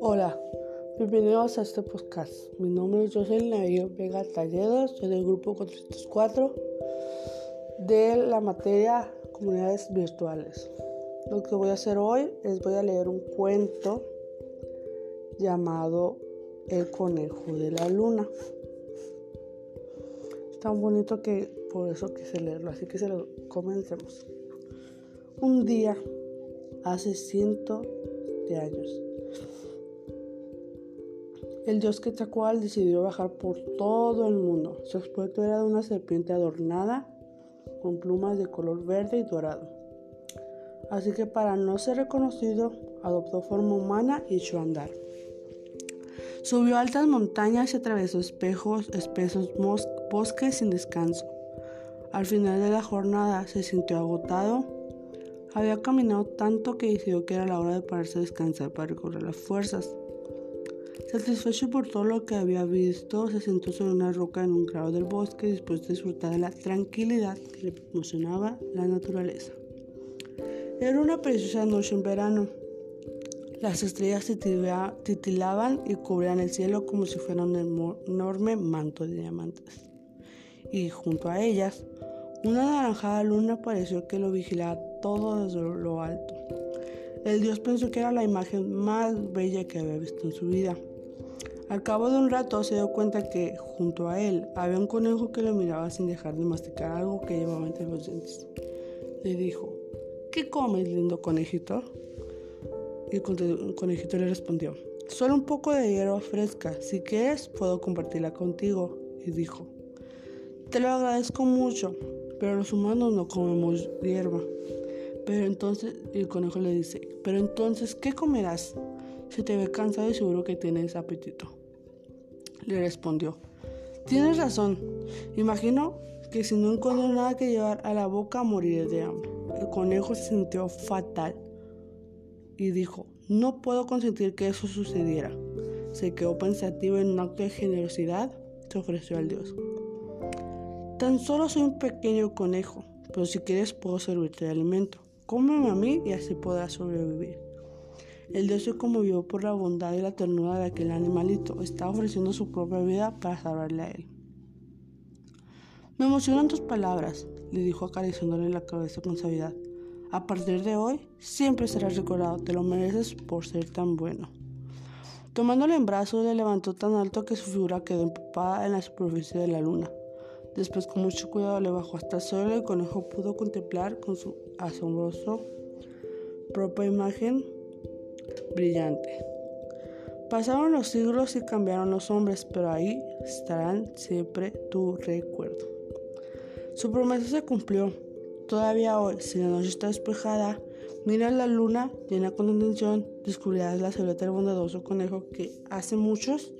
Hola, bienvenidos a este podcast. Mi nombre es Jocelyn Navío Vega Talledos, soy del grupo 404 de la materia Comunidades Virtuales. Lo que voy a hacer hoy es voy a leer un cuento llamado El conejo de la luna. Tan bonito que por eso quise leerlo, así que se lo comencemos. Un día, hace cientos de años, el dios Quetzalcoatl decidió bajar por todo el mundo. Su aspecto era de una serpiente adornada con plumas de color verde y dorado. Así que para no ser reconocido, adoptó forma humana y echó a andar. Subió altas montañas y atravesó espejos, espesos bosques sin descanso. Al final de la jornada se sintió agotado. Había caminado tanto que decidió que era la hora de pararse a descansar para recorrer las fuerzas. Satisfecho por todo lo que había visto, se sentó sobre una roca en un claro del bosque dispuesto a disfrutar de la tranquilidad que le emocionaba la naturaleza. Era una preciosa noche en verano. Las estrellas titilaban y cubrían el cielo como si fuera un enorme manto de diamantes. Y junto a ellas, una naranjada luna pareció que lo vigilaba todo desde lo alto. El dios pensó que era la imagen más bella que había visto en su vida. Al cabo de un rato se dio cuenta que junto a él había un conejo que lo miraba sin dejar de masticar algo que llevaba entre los dientes. Le dijo, ¿qué comes, lindo conejito? Y el conejito le respondió, solo un poco de hierba fresca, si quieres puedo compartirla contigo. Y dijo, te lo agradezco mucho, pero los humanos no comemos hierba. Pero entonces, el conejo le dice, pero entonces, ¿qué comerás? Se te ve cansado y seguro que tienes apetito. Le respondió, tienes razón. Imagino que si no encuentro nada que llevar a la boca moriré de hambre. El conejo se sintió fatal y dijo, no puedo consentir que eso sucediera. Se quedó pensativo en un acto de generosidad, se ofreció al dios. Tan solo soy un pequeño conejo, pero si quieres puedo servirte de alimento. Cómeme a mí y así podrás sobrevivir. El dios se conmovió por la bondad y la ternura de aquel animalito. Estaba ofreciendo su propia vida para salvarle a él. Me emocionan tus palabras, le dijo acariciándole la cabeza con suavidad. A partir de hoy, siempre serás recordado. Te lo mereces por ser tan bueno. Tomándole en brazos, le levantó tan alto que su figura quedó empapada en la superficie de la luna. Después con mucho cuidado le bajó hasta el suelo y el conejo pudo contemplar con su asombroso propia imagen brillante. Pasaron los siglos y cambiaron los hombres, pero ahí estarán siempre tu recuerdo. Su promesa se cumplió. Todavía hoy, si la noche está despejada, mira la luna llena con atención, descubrirás la silueta del bondadoso conejo que hace muchos,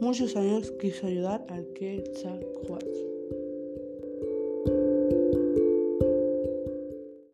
muchos años quiso ayudar al Quetzalcoatl.